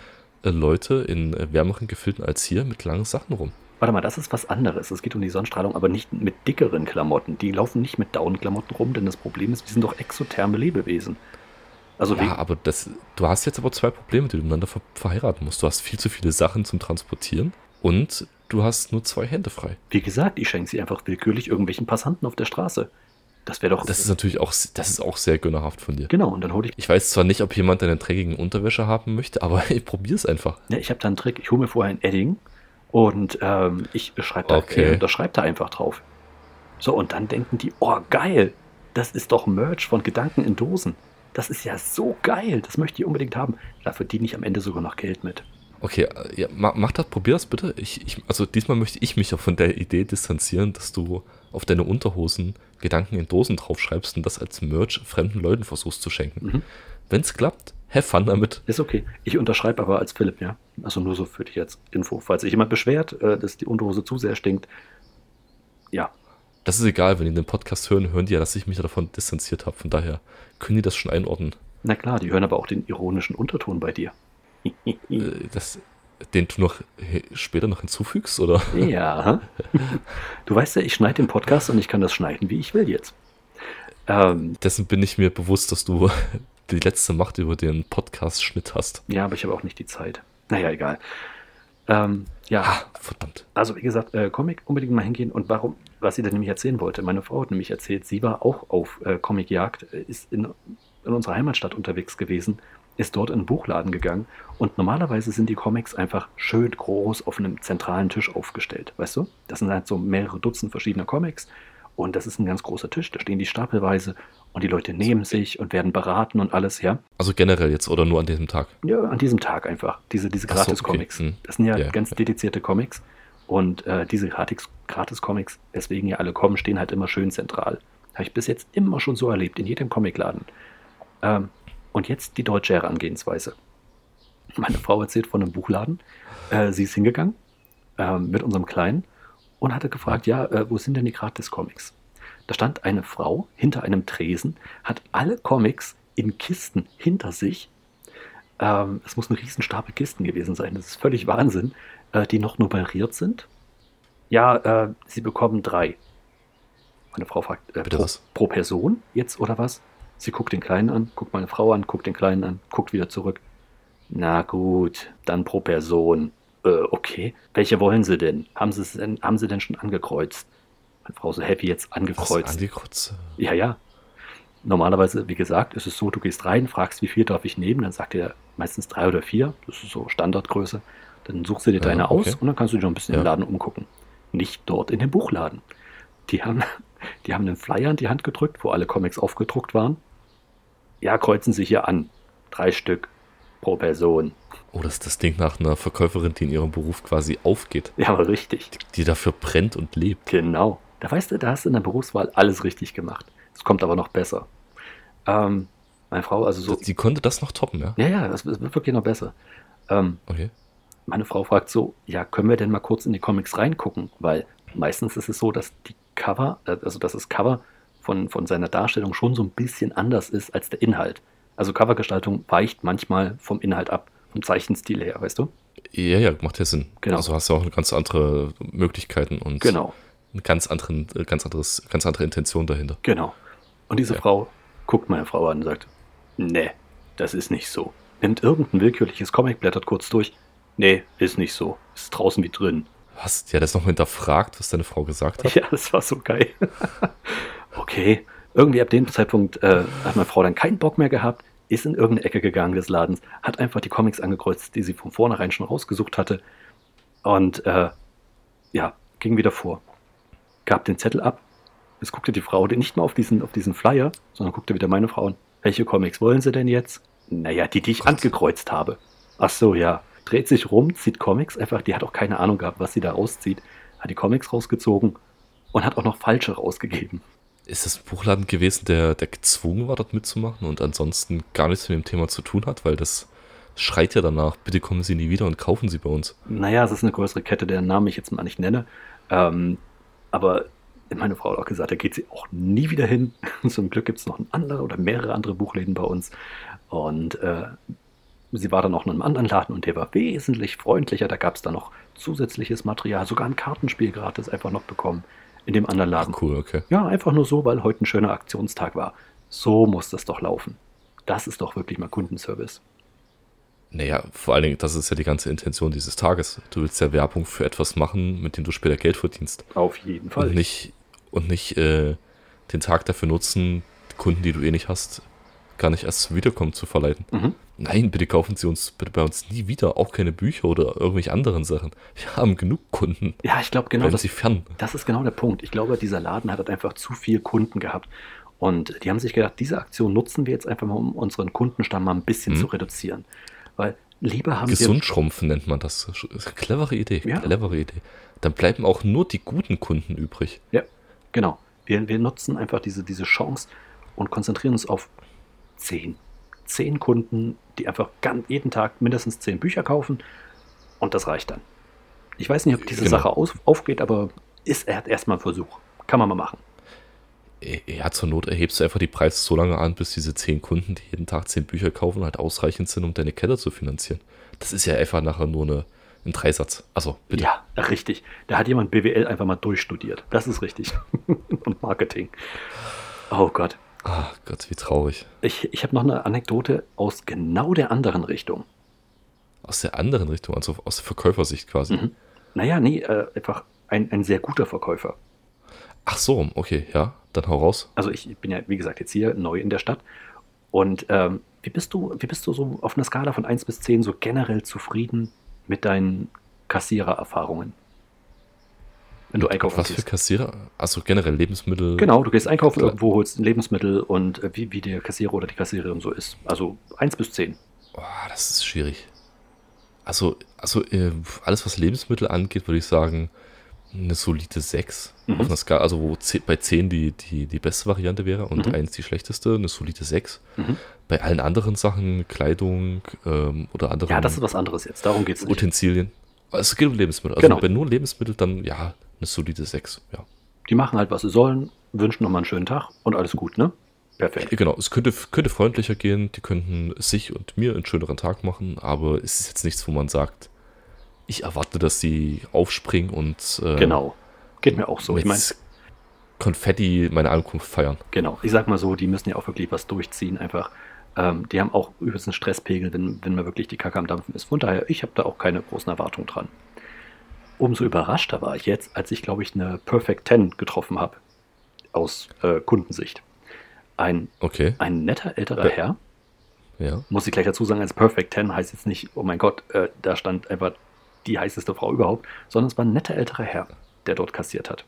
äh, Leute in äh, wärmeren Gefilden als hier mit langen Sachen rum. Warte mal, das ist was anderes. Es geht um die Sonnenstrahlung, aber nicht mit dickeren Klamotten. Die laufen nicht mit Down-Klamotten rum, denn das Problem ist, wir sind doch exotherme Lebewesen. Also ja, aber das, du hast jetzt aber zwei Probleme, die du miteinander ver verheiraten musst. Du hast viel zu viele Sachen zum Transportieren und du hast nur zwei Hände frei. Wie gesagt, ich schenke sie einfach willkürlich irgendwelchen Passanten auf der Straße. Das wäre doch. Das ist natürlich auch, das ist auch sehr gönnerhaft von dir. Genau, und dann hole ich. Ich weiß zwar nicht, ob jemand deine dreckigen Unterwäsche haben möchte, aber ich probiere es einfach. Ja, ich habe da einen Trick. Ich hole mir vorher ein Edding und ähm, ich schreibe da, okay. äh, da schreibt da einfach drauf. So, und dann denken die, oh geil, das ist doch Merch von Gedanken in Dosen. Das ist ja so geil, das möchte ich unbedingt haben. Da verdiene ich am Ende sogar noch Geld mit. Okay, äh, ja, mach das, probier das bitte. Ich, ich, also diesmal möchte ich mich auch von der Idee distanzieren, dass du auf deine Unterhosen Gedanken in Dosen draufschreibst und das als Merch fremden Leuten versuchst zu schenken. Mhm. Wenn es klappt, have fun damit. Ist okay. Ich unterschreibe aber als Philipp, ja. Also nur so für dich als Info. Falls sich jemand beschwert, äh, dass die Unterhose zu sehr stinkt, ja. Das ist egal, wenn die den Podcast hören, hören die ja, dass ich mich davon distanziert habe. Von daher können die das schon einordnen. Na klar, die hören aber auch den ironischen Unterton bei dir. Äh, das, den du noch später noch hinzufügst, oder? Ja. Du weißt ja, ich schneide den Podcast und ich kann das schneiden, wie ich will jetzt. Ähm, Dessen bin ich mir bewusst, dass du die letzte Macht über den Podcast-Schnitt hast. Ja, aber ich habe auch nicht die Zeit. Naja, egal. Ähm, ja. Ah, verdammt. Also, wie gesagt, äh, Comic unbedingt mal hingehen. Und warum, was sie dann nämlich erzählen wollte. Meine Frau hat nämlich erzählt, sie war auch auf äh, Comicjagd, äh, ist in, in unserer Heimatstadt unterwegs gewesen ist dort in den Buchladen gegangen und normalerweise sind die Comics einfach schön groß auf einem zentralen Tisch aufgestellt, weißt du? Das sind halt so mehrere Dutzend verschiedene Comics und das ist ein ganz großer Tisch, da stehen die stapelweise und die Leute nehmen sich und werden beraten und alles, ja. Also generell jetzt oder nur an diesem Tag? Ja, an diesem Tag einfach, diese, diese Gratis-Comics. So, okay. Hm. Das sind ja, ja ganz ja. dedizierte Comics und äh, diese Gratis-Comics, deswegen ja alle kommen, stehen halt immer schön zentral. Habe ich bis jetzt immer schon so erlebt, in jedem Comicladen. Ähm, und jetzt die deutsche Herangehensweise. Meine Frau erzählt von einem Buchladen. Äh, sie ist hingegangen äh, mit unserem Kleinen und hatte gefragt, ja, äh, wo sind denn die Gratis-Comics? Da stand eine Frau hinter einem Tresen, hat alle Comics in Kisten hinter sich. Ähm, es muss ein Riesenstapel Kisten gewesen sein. Das ist völlig Wahnsinn, äh, die noch nummeriert sind. Ja, äh, sie bekommen drei. Meine Frau fragt, äh, pro, pro Person jetzt oder was? Sie guckt den Kleinen an, guckt meine Frau an, guckt den Kleinen an, guckt wieder zurück. Na gut, dann pro Person. Äh, okay. Welche wollen Sie denn? Haben Sie, denn, haben Sie denn schon angekreuzt? Meine Frau so happy jetzt angekreuzt. Was, angekreuzt? Ja, ja. Normalerweise, wie gesagt, ist es so, du gehst rein, fragst, wie viel darf ich nehmen, dann sagt er meistens drei oder vier, das ist so Standardgröße. Dann suchst du dir deine ja, okay. aus und dann kannst du dich noch ein bisschen ja. im Laden umgucken. Nicht dort in dem Buchladen. Die haben, die haben einen Flyer in die Hand gedrückt, wo alle Comics aufgedruckt waren ja, kreuzen Sie hier an. Drei Stück pro Person. Oh, das ist das Ding nach einer Verkäuferin, die in ihrem Beruf quasi aufgeht. Ja, aber richtig. Die, die dafür brennt und lebt. Genau. Da weißt du, da hast du in der Berufswahl alles richtig gemacht. Es kommt aber noch besser. Ähm, meine Frau, also so. Sie konnte das noch toppen, ja? Ja, ja, das wird wirklich noch besser. Ähm, okay. Meine Frau fragt so, ja, können wir denn mal kurz in die Comics reingucken? Weil meistens ist es so, dass die Cover, äh, also dass das Cover von, von seiner Darstellung schon so ein bisschen anders ist als der Inhalt. Also Covergestaltung weicht manchmal vom Inhalt ab, vom Zeichenstil her, weißt du? Ja, ja, macht ja Sinn. Genau. Also hast du auch ganz andere Möglichkeiten und genau. eine ganz, anderen, ganz, anderes, ganz andere Intention dahinter. Genau. Und diese ja. Frau guckt meine Frau an und sagt, nee, das ist nicht so. Nimmt irgendein willkürliches Comic, blättert kurz durch. Nee, ist nicht so. Ist draußen wie drin. Was? Die hat das noch hinterfragt, was deine Frau gesagt hat? Ja, das war so geil. Okay. Irgendwie ab dem Zeitpunkt äh, hat meine Frau dann keinen Bock mehr gehabt, ist in irgendeine Ecke gegangen des Ladens, hat einfach die Comics angekreuzt, die sie von vornherein schon rausgesucht hatte. Und äh, ja, ging wieder vor. Gab den Zettel ab. Jetzt guckte die Frau nicht mal auf diesen, auf diesen Flyer, sondern guckte wieder meine Frau an. Welche Comics wollen sie denn jetzt? Naja, die, die ich Gott. angekreuzt habe. Ach so, ja. Dreht sich rum, zieht Comics einfach, die hat auch keine Ahnung gehabt, was sie da rauszieht. Hat die Comics rausgezogen und hat auch noch falsche rausgegeben ist das ein Buchladen gewesen, der, der gezwungen war, dort mitzumachen und ansonsten gar nichts mit dem Thema zu tun hat, weil das schreit ja danach, bitte kommen Sie nie wieder und kaufen Sie bei uns. Naja, es ist eine größere Kette, deren Namen ich jetzt mal nicht nenne. Ähm, aber meine Frau hat auch gesagt, da geht sie auch nie wieder hin. Zum Glück gibt es noch ein andere oder mehrere andere Buchläden bei uns. Und äh, sie war dann auch in einem anderen Laden und der war wesentlich freundlicher. Da gab es dann noch zusätzliches Material, sogar ein Kartenspiel gratis einfach noch bekommen in dem anderen Laden. Ach, cool, okay. Ja, einfach nur so, weil heute ein schöner Aktionstag war. So muss das doch laufen. Das ist doch wirklich mal Kundenservice. Naja, vor allen Dingen, das ist ja die ganze Intention dieses Tages. Du willst ja Werbung für etwas machen, mit dem du später Geld verdienst. Auf jeden Fall. Und nicht, und nicht äh, den Tag dafür nutzen, Kunden, die du eh nicht hast, gar nicht erst zum Wiederkommen zu verleiten. Mhm. Nein, bitte kaufen Sie uns bitte bei uns nie wieder, auch keine Bücher oder irgendwelche anderen Sachen. Wir haben genug Kunden. Ja, ich glaube genau. Das, Sie fern. das ist genau der Punkt. Ich glaube, dieser Laden hat halt einfach zu viel Kunden gehabt. Und die haben sich gedacht, diese Aktion nutzen wir jetzt einfach mal, um unseren Kundenstamm mal ein bisschen mhm. zu reduzieren. Weil lieber haben Gesund wir. schrumpfen nennt man das. das ist eine clevere Idee. Ja. Clevere Idee. Dann bleiben auch nur die guten Kunden übrig. Ja, genau. Wir, wir nutzen einfach diese, diese Chance und konzentrieren uns auf zehn. Zehn Kunden, die einfach ganz, jeden Tag mindestens zehn Bücher kaufen und das reicht dann. Ich weiß nicht, ob diese genau. Sache aus, aufgeht, aber ist erstmal ein Versuch. Kann man mal machen. Ja, zur Not erhebst du einfach die Preise so lange an, bis diese zehn Kunden, die jeden Tag zehn Bücher kaufen, halt ausreichend sind, um deine Kette zu finanzieren. Das ist ja einfach nachher nur eine, ein Dreisatz. Also, bitte. Ja, richtig. Da hat jemand BWL einfach mal durchstudiert. Das ist richtig. Und Marketing. Oh Gott. Ach Gott, wie traurig. Ich, ich habe noch eine Anekdote aus genau der anderen Richtung. Aus der anderen Richtung, also aus der Verkäufersicht quasi. Mhm. Naja, nee, äh, einfach ein, ein sehr guter Verkäufer. Ach so, okay, ja, dann hau raus. Also ich bin ja, wie gesagt, jetzt hier neu in der Stadt. Und ähm, wie bist du, wie bist du so auf einer Skala von 1 bis 10 so generell zufrieden mit deinen Kassierererfahrungen? Wenn du einkaufen Was gehst. für Kassierer? Also generell Lebensmittel. Genau, du gehst einkaufen Klar. irgendwo, holst Lebensmittel und äh, wie, wie der Kassierer oder die Kassiererin so ist. Also 1 bis 10. Oh, das ist schwierig. Also, also äh, alles, was Lebensmittel angeht, würde ich sagen, eine solide 6. Mhm. Auf einer Skala, also wo bei 10 die, die, die beste Variante wäre und mhm. 1 die schlechteste, eine solide 6. Mhm. Bei allen anderen Sachen, Kleidung ähm, oder anderen. Ja, das ist was anderes jetzt, darum geht es nicht. Utensilien. Es geht um Lebensmittel. Also genau. bei nur Lebensmittel dann, ja, eine solide 6, ja. Die machen halt, was sie sollen, wünschen nochmal einen schönen Tag und alles gut, ne? Perfekt. Genau, es könnte, könnte freundlicher gehen, die könnten sich und mir einen schöneren Tag machen, aber es ist jetzt nichts, wo man sagt, ich erwarte, dass sie aufspringen und. Äh, genau, geht mir auch so. Ich meine. Konfetti meine Ankunft feiern. Genau, ich sag mal so, die müssen ja auch wirklich was durchziehen, einfach. Ähm, die haben auch übelst einen Stresspegel, wenn, wenn mal wirklich die Kacke am Dampfen ist. Von daher, ich habe da auch keine großen Erwartungen dran. Umso überraschter war ich jetzt, als ich, glaube ich, eine Perfect 10 getroffen habe. Aus äh, Kundensicht. Ein, okay. ein netter älterer Be Herr. Ja. Muss ich gleich dazu sagen, als Perfect 10 heißt jetzt nicht, oh mein Gott, äh, da stand einfach die heißeste Frau überhaupt, sondern es war ein netter älterer Herr, der dort kassiert hat.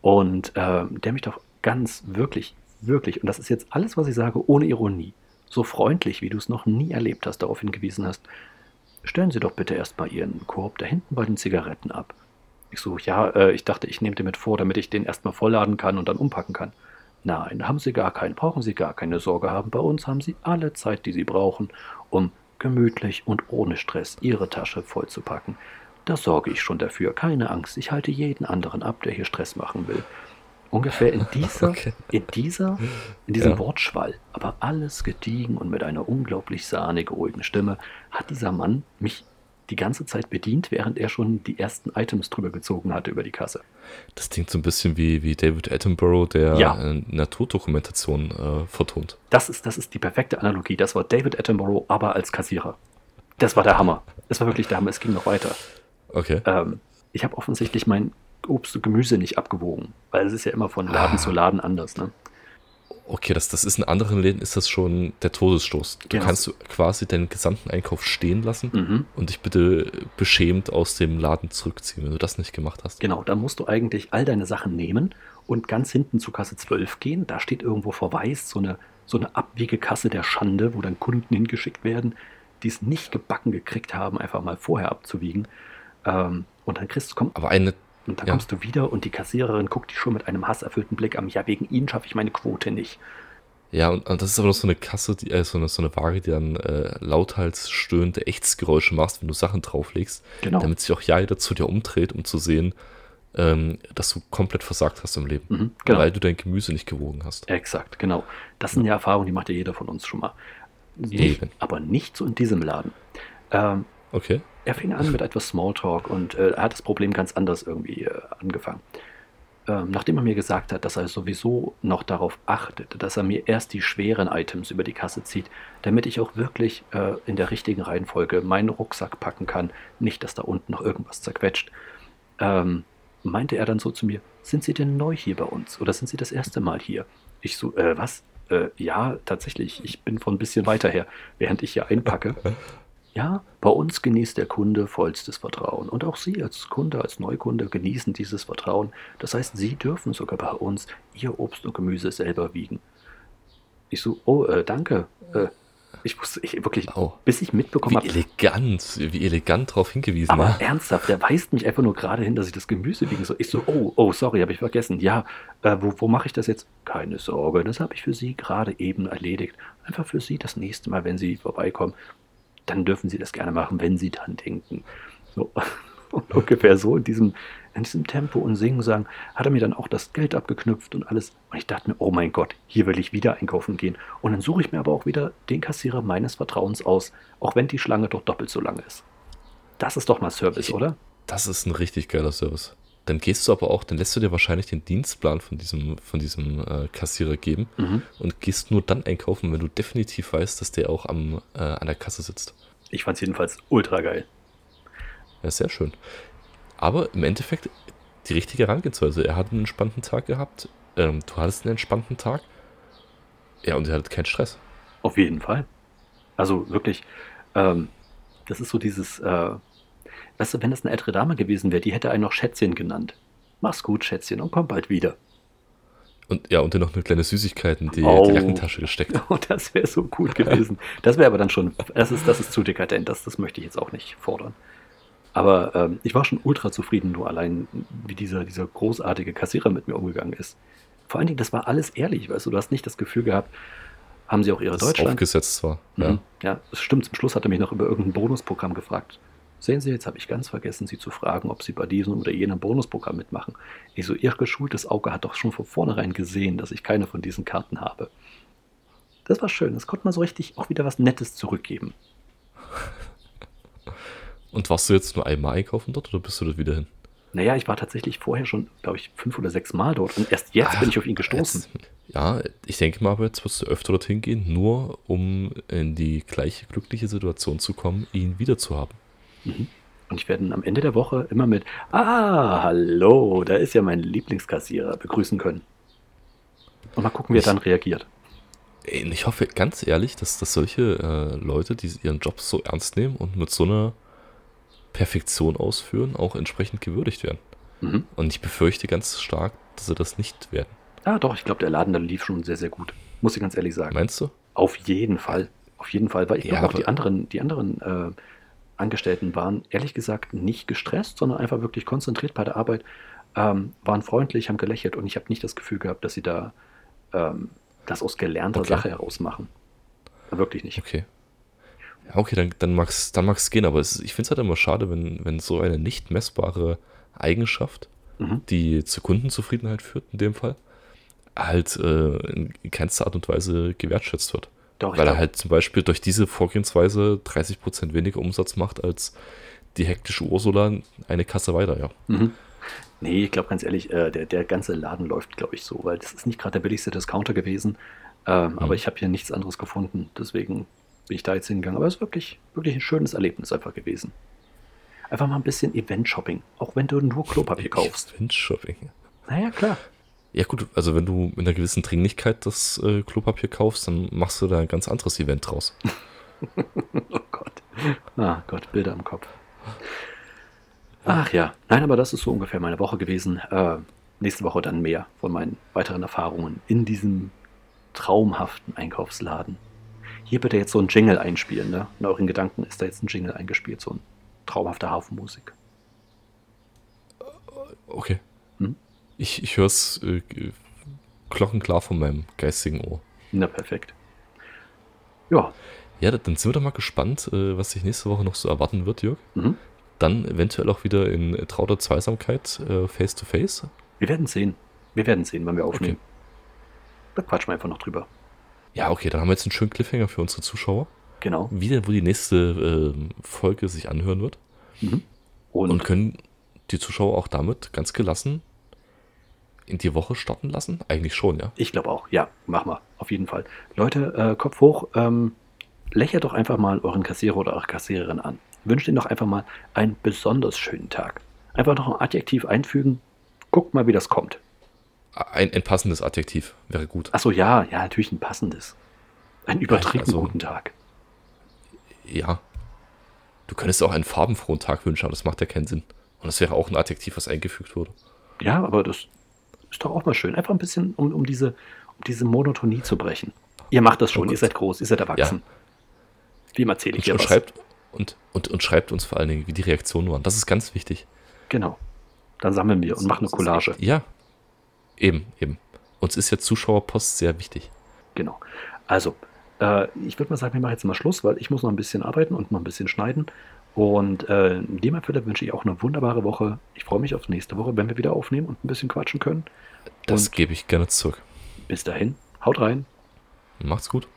Und äh, der mich doch ganz wirklich, wirklich, und das ist jetzt alles, was ich sage, ohne Ironie, so freundlich, wie du es noch nie erlebt hast, darauf hingewiesen hast, Stellen Sie doch bitte erstmal Ihren Korb da hinten bei den Zigaretten ab. Ich so, ja, äh, ich dachte, ich nehme den mit vor, damit ich den erstmal vollladen kann und dann umpacken kann. Nein, haben Sie gar keinen, brauchen Sie gar keine Sorge haben. Bei uns haben Sie alle Zeit, die Sie brauchen, um gemütlich und ohne Stress ihre Tasche vollzupacken. Da sorge ich schon dafür. Keine Angst, ich halte jeden anderen ab, der hier Stress machen will. Ungefähr in dieser, okay. in dieser, in diesem ja. Wortschwall, aber alles gediegen und mit einer unglaublich sahnig ruhigen Stimme, hat dieser Mann mich die ganze Zeit bedient, während er schon die ersten Items drüber gezogen hatte über die Kasse. Das klingt so ein bisschen wie, wie David Attenborough, der ja. eine Naturdokumentation äh, vertont. Das ist, das ist die perfekte Analogie. Das war David Attenborough, aber als Kassierer. Das war der Hammer. Das war wirklich der Hammer. Es ging noch weiter. Okay. Ähm, ich habe offensichtlich mein Obst und Gemüse nicht abgewogen, weil es ist ja immer von Laden ah. zu Laden anders. Ne? Okay, das, das ist in anderen Läden ist das schon der Todesstoß. Du genau. kannst quasi deinen gesamten Einkauf stehen lassen mhm. und dich bitte beschämt aus dem Laden zurückziehen, wenn du das nicht gemacht hast. Genau, dann musst du eigentlich all deine Sachen nehmen und ganz hinten zu Kasse 12 gehen. Da steht irgendwo verweist so eine, so eine Abwiegekasse der Schande, wo dann Kunden hingeschickt werden, die es nicht gebacken gekriegt haben, einfach mal vorher abzuwiegen. Ähm, und dann kriegst du, komm, aber eine und dann ja. kommst du wieder und die Kassiererin guckt dich schon mit einem hasserfüllten Blick an. Ja, wegen ihnen schaffe ich meine Quote nicht. Ja, und, und, das ist aber noch so eine Kasse, die, äh, so, eine, so eine Waage, die dann äh, lauthals stöhnende Echtsgeräusche machst, wenn du Sachen drauflegst. Genau. Damit sich auch ja jeder zu dir umdreht, um zu sehen, ähm, dass du komplett versagt hast im Leben. Mhm, genau. Weil du dein Gemüse nicht gewogen hast. Exakt, genau. Das sind ja Erfahrungen, die macht ja jeder von uns schon mal. Nicht, aber nicht so in diesem Laden. Ähm, okay. Er fing an mit etwas Smalltalk und äh, er hat das Problem ganz anders irgendwie äh, angefangen. Ähm, nachdem er mir gesagt hat, dass er sowieso noch darauf achtet, dass er mir erst die schweren Items über die Kasse zieht, damit ich auch wirklich äh, in der richtigen Reihenfolge meinen Rucksack packen kann, nicht, dass da unten noch irgendwas zerquetscht, ähm, meinte er dann so zu mir, sind Sie denn neu hier bei uns oder sind Sie das erste Mal hier? Ich so, äh, was? Äh, ja, tatsächlich, ich bin von ein bisschen weiter her, während ich hier einpacke. Ja, bei uns genießt der Kunde vollstes Vertrauen. Und auch Sie als Kunde, als Neukunde genießen dieses Vertrauen. Das heißt, Sie dürfen sogar bei uns Ihr Obst und Gemüse selber wiegen. Ich so, oh, äh, danke. Äh, ich wusste ich wirklich, oh. bis ich mitbekommen habe. Wie elegant, wie elegant darauf hingewiesen. Aber war. ernsthaft, der weist mich einfach nur gerade hin, dass ich das Gemüse wiegen soll. Ich so, oh, oh, sorry, habe ich vergessen. Ja, äh, wo, wo mache ich das jetzt? Keine Sorge, das habe ich für Sie gerade eben erledigt. Einfach für Sie das nächste Mal, wenn Sie vorbeikommen dann dürfen Sie das gerne machen, wenn Sie dann denken. So. Und ungefähr so in diesem, in diesem Tempo und Singen sagen, hat er mir dann auch das Geld abgeknüpft und alles. Und ich dachte mir, oh mein Gott, hier will ich wieder einkaufen gehen. Und dann suche ich mir aber auch wieder den Kassierer meines Vertrauens aus, auch wenn die Schlange doch doppelt so lang ist. Das ist doch mal Service, oder? Das ist ein richtig geiler Service. Dann gehst du aber auch, dann lässt du dir wahrscheinlich den Dienstplan von diesem, von diesem äh, Kassierer geben mhm. und gehst nur dann einkaufen, wenn du definitiv weißt, dass der auch am, äh, an der Kasse sitzt. Ich fand es jedenfalls ultra geil. Ja, sehr schön. Aber im Endeffekt die richtige Herangehensweise. Er hat einen entspannten Tag gehabt. Ähm, du hattest einen entspannten Tag. Ja, und er hatte keinen Stress. Auf jeden Fall. Also wirklich, ähm, das ist so dieses, äh, Weißt du, wenn das eine ältere Dame gewesen wäre, die hätte einen noch Schätzchen genannt. Mach's gut, Schätzchen, und komm bald wieder. Und ja, und dann noch eine kleine Süßigkeit in die, oh. die Jackentasche gesteckt. Oh, das wäre so gut gewesen. Das wäre aber dann schon, das ist, das ist zu dekadent, das, das möchte ich jetzt auch nicht fordern. Aber ähm, ich war schon ultra zufrieden, nur allein, wie dieser, dieser großartige Kassierer mit mir umgegangen ist. Vor allen Dingen, das war alles ehrlich, weißt du, du hast nicht das Gefühl gehabt, haben sie auch ihre das Deutschland. aufgesetzt war. Mhm. Ja. ja, das stimmt. Zum Schluss hat er mich noch über irgendein Bonusprogramm gefragt. Sehen Sie, jetzt habe ich ganz vergessen, Sie zu fragen, ob Sie bei diesem oder jenem Bonusprogramm mitmachen. Ich so, Ihr geschultes Auge hat doch schon von vornherein gesehen, dass ich keine von diesen Karten habe. Das war schön. Das konnte man so richtig auch wieder was Nettes zurückgeben. Und warst du jetzt nur einmal einkaufen dort oder bist du dort wieder hin? Naja, ich war tatsächlich vorher schon, glaube ich, fünf oder sechs Mal dort und erst jetzt Ach, bin ich auf ihn gestoßen. Jetzt, ja, ich denke mal, aber jetzt wirst du öfter dorthin gehen, nur um in die gleiche glückliche Situation zu kommen, ihn wieder zu haben. Mhm. Und ich werde am Ende der Woche immer mit Ah, hallo, da ist ja mein Lieblingskassierer begrüßen können. Und mal gucken, wie er dann reagiert. Ich hoffe ganz ehrlich, dass, dass solche äh, Leute, die ihren Job so ernst nehmen und mit so einer Perfektion ausführen, auch entsprechend gewürdigt werden. Mhm. Und ich befürchte ganz stark, dass sie das nicht werden. Ah, doch, ich glaube, der Laden da lief schon sehr, sehr gut. Muss ich ganz ehrlich sagen. Meinst du? Auf jeden Fall. Auf jeden Fall, weil ich ja, glaube auch die anderen, die anderen äh, Angestellten waren ehrlich gesagt nicht gestresst, sondern einfach wirklich konzentriert bei der Arbeit, ähm, waren freundlich, haben gelächelt und ich habe nicht das Gefühl gehabt, dass sie da ähm, das aus gelernter okay. Sache heraus machen. Wirklich nicht. Okay. Ja, okay, dann, dann mag es dann mag's gehen, aber es, ich finde es halt immer schade, wenn, wenn so eine nicht messbare Eigenschaft, mhm. die zur Kundenzufriedenheit führt, in dem Fall, halt äh, in keinster Art und Weise gewertschätzt wird. Doch, Weil er halt zum Beispiel durch diese Vorgehensweise 30% weniger Umsatz macht als die hektische Ursula eine Kasse weiter, ja. Mhm. Nee, ich glaube ganz ehrlich, äh, der, der ganze Laden läuft, glaube ich, so, weil das ist nicht gerade der billigste Discounter gewesen. Ähm, mhm. Aber ich habe hier nichts anderes gefunden. Deswegen bin ich da jetzt hingegangen. Aber es ist wirklich, wirklich ein schönes Erlebnis einfach gewesen. Einfach mal ein bisschen Event-Shopping. Auch wenn du nur Klopapier kaufst. Event-Shopping. Naja, klar. Ja gut, also wenn du mit einer gewissen Dringlichkeit das äh, Klopapier kaufst, dann machst du da ein ganz anderes Event draus. oh Gott. Ah Gott, Bilder im Kopf. Ach ja, nein, aber das ist so ungefähr meine Woche gewesen. Äh, nächste Woche dann mehr von meinen weiteren Erfahrungen in diesem traumhaften Einkaufsladen. Hier bitte jetzt so ein Jingle einspielen, ne? In euren Gedanken ist da jetzt ein Jingle eingespielt, so ein traumhafter Hafenmusik. Okay. Ich, ich höre es äh, glockenklar von meinem geistigen Ohr. Na, perfekt. Ja. Ja, dann sind wir doch mal gespannt, äh, was sich nächste Woche noch so erwarten wird, Jörg. Mhm. Dann eventuell auch wieder in trauter Zweisamkeit äh, face to face. Wir werden sehen. Wir werden sehen, wann wir aufnehmen. Okay. Da quatschen wir einfach noch drüber. Ja, okay, dann haben wir jetzt einen schönen Cliffhanger für unsere Zuschauer. Genau. Wie denn, wo die nächste äh, Folge sich anhören wird. Mhm. Und, Und können die Zuschauer auch damit ganz gelassen in die Woche starten lassen? Eigentlich schon, ja. Ich glaube auch, ja, mach mal, auf jeden Fall. Leute, äh, Kopf hoch, ähm, lächelt doch einfach mal euren Kassierer oder eure Kassiererin an. Wünscht ihnen doch einfach mal einen besonders schönen Tag. Einfach noch ein Adjektiv einfügen, guckt mal, wie das kommt. Ein, ein passendes Adjektiv wäre gut. Achso, ja, ja, natürlich ein passendes. Ein übertrieben also, guten Tag. Ja. Du könntest auch einen farbenfrohen Tag wünschen, aber das macht ja keinen Sinn. Und das wäre auch ein Adjektiv, was eingefügt wurde. Ja, aber das ist doch auch mal schön. Einfach ein bisschen, um, um, diese, um diese Monotonie zu brechen. Ihr macht das schon, oh ihr seid groß, ihr seid erwachsen. Ja. Wie erzähle ich dir und was? Schreibt, und, und, und schreibt uns vor allen Dingen, wie die Reaktionen waren. Das ist ganz wichtig. Genau. Dann sammeln wir und machen eine Collage. Ja, Eben, eben. Uns ist ja Zuschauerpost sehr wichtig. Genau. Also, äh, ich würde mal sagen, wir machen jetzt mal Schluss, weil ich muss noch ein bisschen arbeiten und noch ein bisschen schneiden. Und äh, in dem Fall wünsche ich auch eine wunderbare Woche. Ich freue mich auf nächste Woche, wenn wir wieder aufnehmen und ein bisschen quatschen können. Das und gebe ich gerne zurück. Bis dahin, haut rein. Macht's gut.